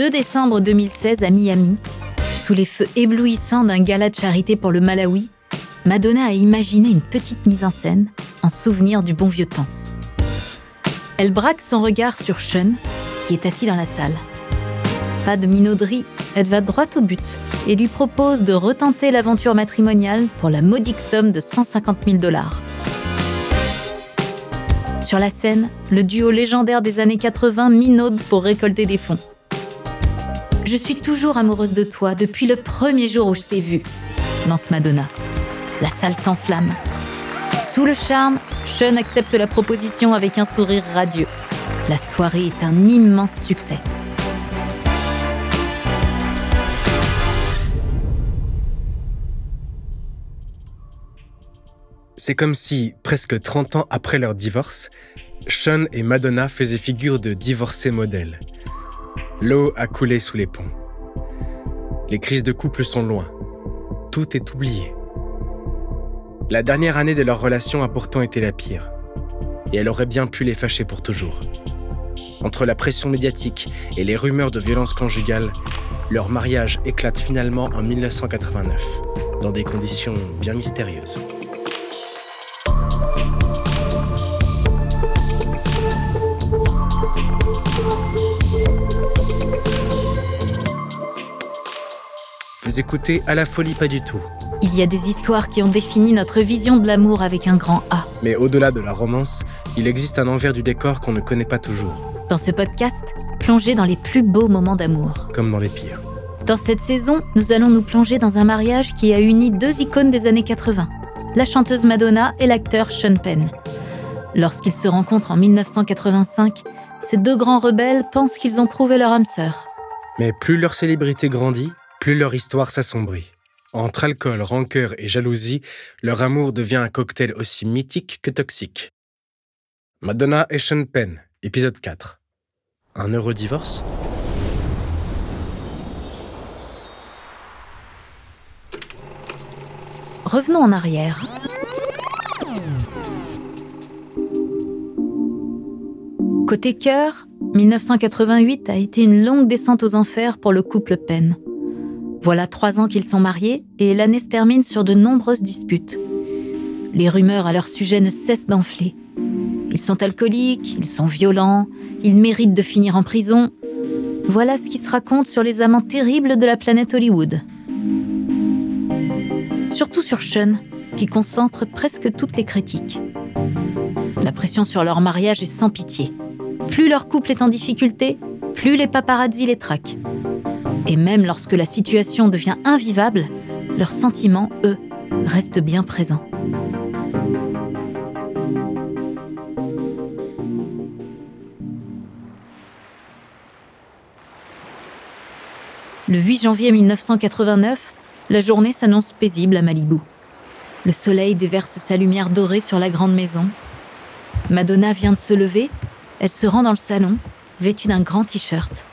2 décembre 2016 à Miami, sous les feux éblouissants d'un gala de charité pour le Malawi, Madonna a imaginé une petite mise en scène en souvenir du bon vieux temps. Elle braque son regard sur Sean, qui est assis dans la salle. Pas de minauderie, elle va droit au but et lui propose de retenter l'aventure matrimoniale pour la modique somme de 150 000 dollars. Sur la scène, le duo légendaire des années 80 minaude pour récolter des fonds. Je suis toujours amoureuse de toi depuis le premier jour où je t'ai vu, lance Madonna. La salle s'enflamme. Sous le charme, Sean accepte la proposition avec un sourire radieux. La soirée est un immense succès. C'est comme si, presque 30 ans après leur divorce, Sean et Madonna faisaient figure de divorcés modèles. L'eau a coulé sous les ponts. Les crises de couple sont loin. Tout est oublié. La dernière année de leur relation a pourtant été la pire. Et elle aurait bien pu les fâcher pour toujours. Entre la pression médiatique et les rumeurs de violence conjugale, leur mariage éclate finalement en 1989, dans des conditions bien mystérieuses. Vous écoutez À la folie pas du tout. Il y a des histoires qui ont défini notre vision de l'amour avec un grand A. Mais au-delà de la romance, il existe un envers du décor qu'on ne connaît pas toujours. Dans ce podcast, plongez dans les plus beaux moments d'amour. Comme dans les pires. Dans cette saison, nous allons nous plonger dans un mariage qui a uni deux icônes des années 80, la chanteuse Madonna et l'acteur Sean Penn. Lorsqu'ils se rencontrent en 1985, ces deux grands rebelles pensent qu'ils ont trouvé leur âme sœur. Mais plus leur célébrité grandit, plus leur histoire s'assombrit. Entre alcool, rancœur et jalousie, leur amour devient un cocktail aussi mythique que toxique. Madonna et Sean Penn, épisode 4. Un heureux divorce? Revenons en arrière. Côté cœur, 1988 a été une longue descente aux enfers pour le couple Penn. Voilà trois ans qu'ils sont mariés et l'année se termine sur de nombreuses disputes. Les rumeurs à leur sujet ne cessent d'enfler. Ils sont alcooliques, ils sont violents, ils méritent de finir en prison. Voilà ce qui se raconte sur les amants terribles de la planète Hollywood. Surtout sur Sean, qui concentre presque toutes les critiques. La pression sur leur mariage est sans pitié. Plus leur couple est en difficulté, plus les paparazzi les traquent. Et même lorsque la situation devient invivable, leurs sentiments, eux, restent bien présents. Le 8 janvier 1989, la journée s'annonce paisible à Malibu. Le soleil déverse sa lumière dorée sur la grande maison. Madonna vient de se lever, elle se rend dans le salon, vêtue d'un grand t-shirt.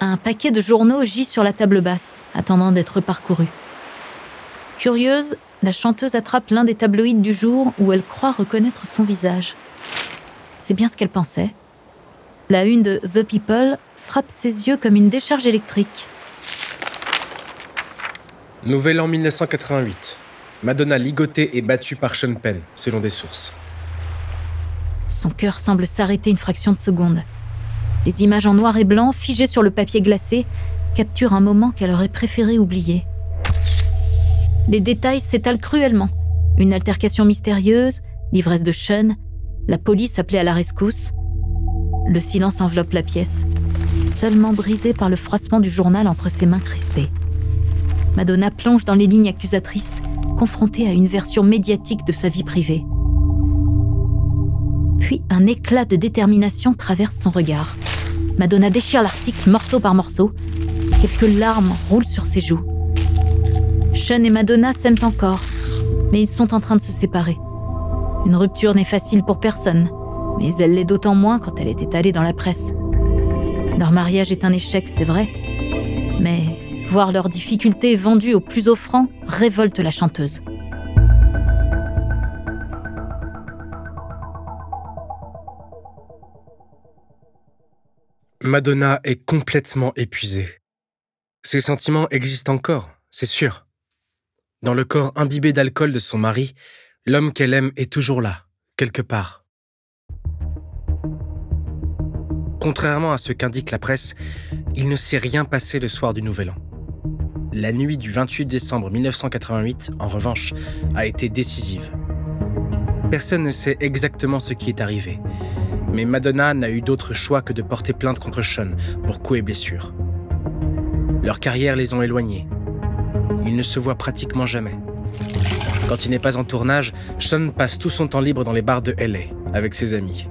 Un paquet de journaux gît sur la table basse, attendant d'être parcouru. Curieuse, la chanteuse attrape l'un des tabloïds du jour où elle croit reconnaître son visage. C'est bien ce qu'elle pensait. La une de The People frappe ses yeux comme une décharge électrique. Nouvel an 1988. Madonna ligotée et battue par Sean Penn, selon des sources. Son cœur semble s'arrêter une fraction de seconde. Les images en noir et blanc, figées sur le papier glacé, capturent un moment qu'elle aurait préféré oublier. Les détails s'étalent cruellement. Une altercation mystérieuse, l'ivresse de Sean, la police appelée à la rescousse. Le silence enveloppe la pièce, seulement brisé par le froissement du journal entre ses mains crispées. Madonna plonge dans les lignes accusatrices, confrontée à une version médiatique de sa vie privée. Puis un éclat de détermination traverse son regard. Madonna déchire l'article morceau par morceau. Quelques larmes roulent sur ses joues. Sean et Madonna s'aiment encore, mais ils sont en train de se séparer. Une rupture n'est facile pour personne, mais elle l'est d'autant moins quand elle est étalée dans la presse. Leur mariage est un échec, c'est vrai, mais voir leurs difficultés vendues au plus offrant révolte la chanteuse. Madonna est complètement épuisée. Ses sentiments existent encore, c'est sûr. Dans le corps imbibé d'alcool de son mari, l'homme qu'elle aime est toujours là, quelque part. Contrairement à ce qu'indique la presse, il ne s'est rien passé le soir du Nouvel An. La nuit du 28 décembre 1988, en revanche, a été décisive. Personne ne sait exactement ce qui est arrivé, mais Madonna n'a eu d'autre choix que de porter plainte contre Sean pour coups et blessures. Leurs carrières les ont éloignés. Ils ne se voient pratiquement jamais. Quand il n'est pas en tournage, Sean passe tout son temps libre dans les bars de LA avec ses amis.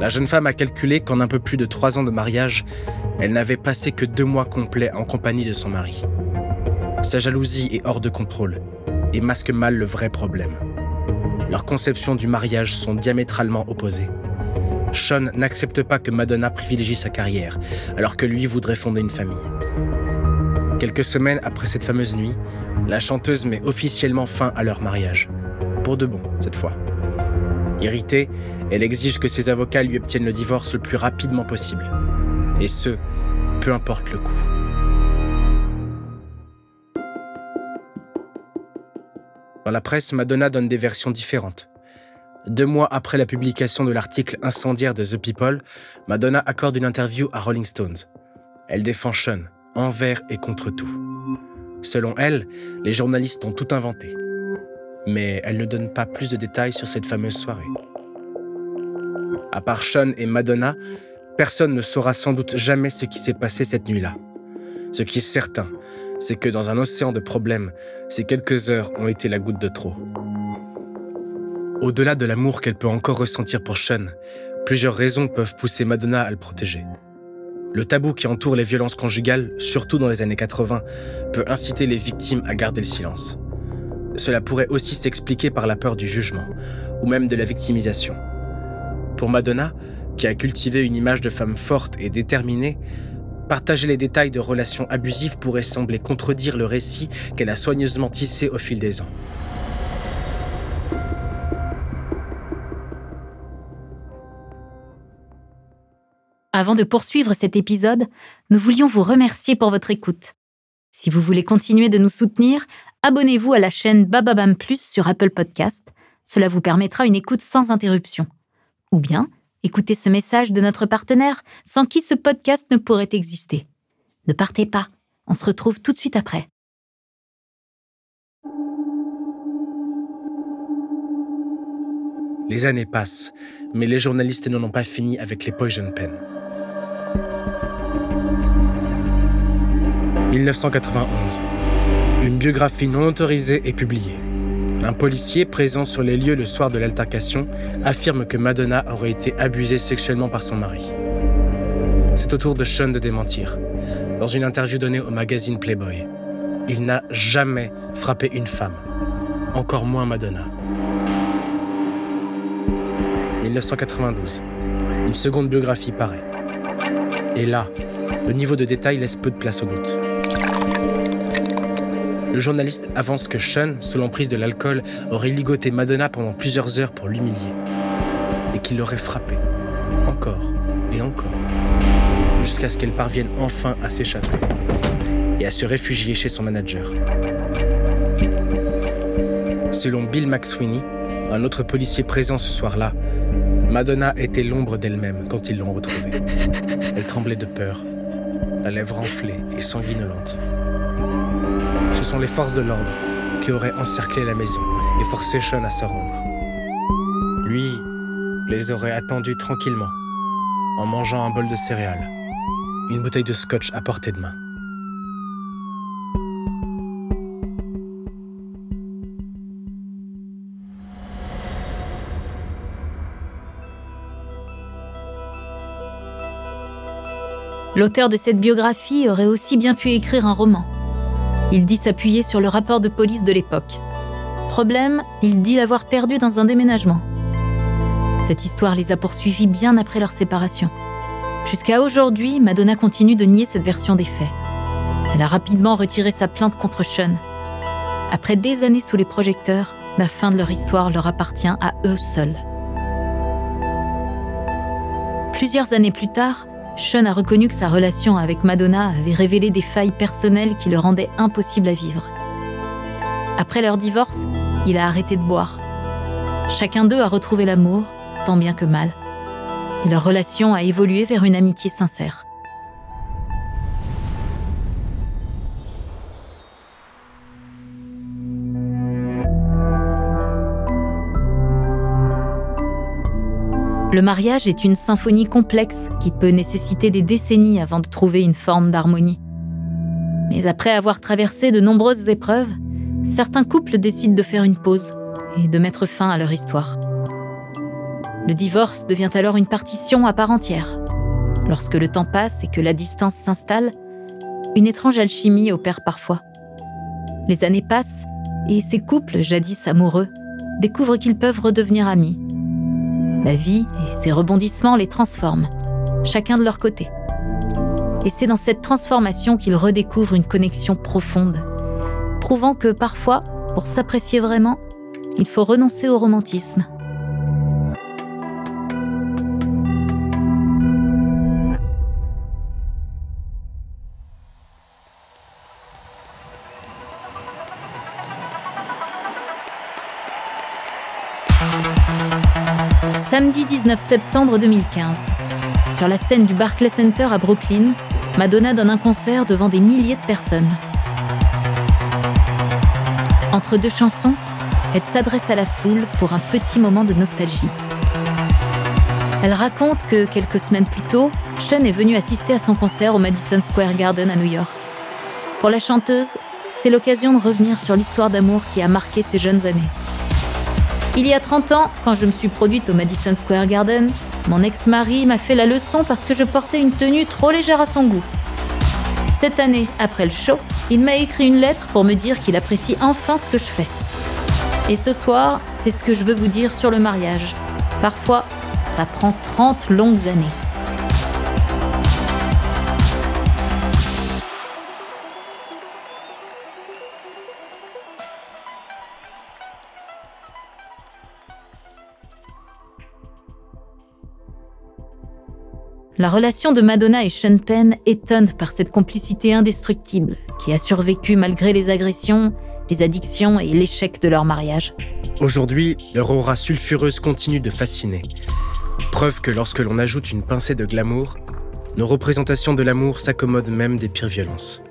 La jeune femme a calculé qu'en un peu plus de trois ans de mariage, elle n'avait passé que deux mois complets en compagnie de son mari. Sa jalousie est hors de contrôle et masque mal le vrai problème. Leurs conceptions du mariage sont diamétralement opposées. Sean n'accepte pas que Madonna privilégie sa carrière, alors que lui voudrait fonder une famille. Quelques semaines après cette fameuse nuit, la chanteuse met officiellement fin à leur mariage. Pour de bon, cette fois. Irritée, elle exige que ses avocats lui obtiennent le divorce le plus rapidement possible. Et ce, peu importe le coût. Dans la presse, Madonna donne des versions différentes. Deux mois après la publication de l'article incendiaire de The People, Madonna accorde une interview à Rolling Stones. Elle défend Sean, envers et contre tout. Selon elle, les journalistes ont tout inventé. Mais elle ne donne pas plus de détails sur cette fameuse soirée. À part Sean et Madonna, personne ne saura sans doute jamais ce qui s'est passé cette nuit-là. Ce qui est certain, c'est que dans un océan de problèmes, ces quelques heures ont été la goutte de trop. Au-delà de l'amour qu'elle peut encore ressentir pour Sean, plusieurs raisons peuvent pousser Madonna à le protéger. Le tabou qui entoure les violences conjugales, surtout dans les années 80, peut inciter les victimes à garder le silence. Cela pourrait aussi s'expliquer par la peur du jugement, ou même de la victimisation. Pour Madonna, qui a cultivé une image de femme forte et déterminée, Partager les détails de relations abusives pourrait sembler contredire le récit qu'elle a soigneusement tissé au fil des ans. Avant de poursuivre cet épisode, nous voulions vous remercier pour votre écoute. Si vous voulez continuer de nous soutenir, abonnez-vous à la chaîne Bababam Plus sur Apple Podcast. Cela vous permettra une écoute sans interruption. Ou bien, Écoutez ce message de notre partenaire sans qui ce podcast ne pourrait exister. Ne partez pas, on se retrouve tout de suite après. Les années passent, mais les journalistes n'en ont pas fini avec les Poison Pen. 1991. Une biographie non autorisée est publiée. Un policier présent sur les lieux le soir de l'altercation affirme que Madonna aurait été abusée sexuellement par son mari. C'est au tour de Sean de démentir. Dans une interview donnée au magazine Playboy, il n'a jamais frappé une femme, encore moins Madonna. 1992. Une seconde biographie paraît. Et là, le niveau de détail laisse peu de place au doute. Le journaliste avance que Sean, sous l'emprise de l'alcool, aurait ligoté Madonna pendant plusieurs heures pour l'humilier. Et qu'il l'aurait frappée. Encore et encore. Jusqu'à ce qu'elle parvienne enfin à s'échapper. Et à se réfugier chez son manager. Selon Bill McSweeney, un autre policier présent ce soir-là, Madonna était l'ombre d'elle-même quand ils l'ont retrouvée. Elle tremblait de peur, la lèvre enflée et sanguinolente ce sont les forces de l'ordre qui auraient encerclé la maison et forcé Sean à se rendre. Lui les aurait attendus tranquillement, en mangeant un bol de céréales, une bouteille de scotch à portée de main. L'auteur de cette biographie aurait aussi bien pu écrire un roman. Il dit s'appuyer sur le rapport de police de l'époque. Problème, il dit l'avoir perdu dans un déménagement. Cette histoire les a poursuivis bien après leur séparation. Jusqu'à aujourd'hui, Madonna continue de nier cette version des faits. Elle a rapidement retiré sa plainte contre Sean. Après des années sous les projecteurs, la fin de leur histoire leur appartient à eux seuls. Plusieurs années plus tard, Sean a reconnu que sa relation avec Madonna avait révélé des failles personnelles qui le rendaient impossible à vivre. Après leur divorce, il a arrêté de boire. Chacun d'eux a retrouvé l'amour, tant bien que mal. Et leur relation a évolué vers une amitié sincère. Le mariage est une symphonie complexe qui peut nécessiter des décennies avant de trouver une forme d'harmonie. Mais après avoir traversé de nombreuses épreuves, certains couples décident de faire une pause et de mettre fin à leur histoire. Le divorce devient alors une partition à part entière. Lorsque le temps passe et que la distance s'installe, une étrange alchimie opère parfois. Les années passent et ces couples, jadis amoureux, découvrent qu'ils peuvent redevenir amis la vie et ses rebondissements les transforment, chacun de leur côté. Et c'est dans cette transformation qu'ils redécouvrent une connexion profonde, prouvant que parfois, pour s'apprécier vraiment, il faut renoncer au romantisme Samedi 19 septembre 2015. Sur la scène du Barclay Center à Brooklyn, Madonna donne un concert devant des milliers de personnes. Entre deux chansons, elle s'adresse à la foule pour un petit moment de nostalgie. Elle raconte que quelques semaines plus tôt, Sean est venu assister à son concert au Madison Square Garden à New York. Pour la chanteuse, c'est l'occasion de revenir sur l'histoire d'amour qui a marqué ses jeunes années. Il y a 30 ans, quand je me suis produite au Madison Square Garden, mon ex-mari m'a fait la leçon parce que je portais une tenue trop légère à son goût. Cette année, après le show, il m'a écrit une lettre pour me dire qu'il apprécie enfin ce que je fais. Et ce soir, c'est ce que je veux vous dire sur le mariage. Parfois, ça prend 30 longues années. La relation de Madonna et Sean Penn étonne par cette complicité indestructible qui a survécu malgré les agressions, les addictions et l'échec de leur mariage. Aujourd'hui, leur aura sulfureuse continue de fasciner. Preuve que lorsque l'on ajoute une pincée de glamour, nos représentations de l'amour s'accommodent même des pires violences.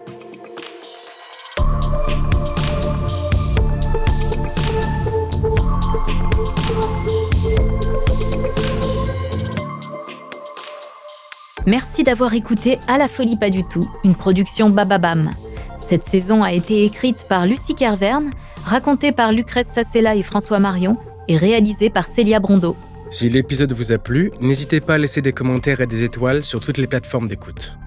Merci d'avoir écouté À la folie pas du tout, une production Bababam. Cette saison a été écrite par Lucie Carverne, racontée par Lucrèce Sassella et François Marion et réalisée par Célia Brondeau. Si l'épisode vous a plu, n'hésitez pas à laisser des commentaires et des étoiles sur toutes les plateformes d'écoute.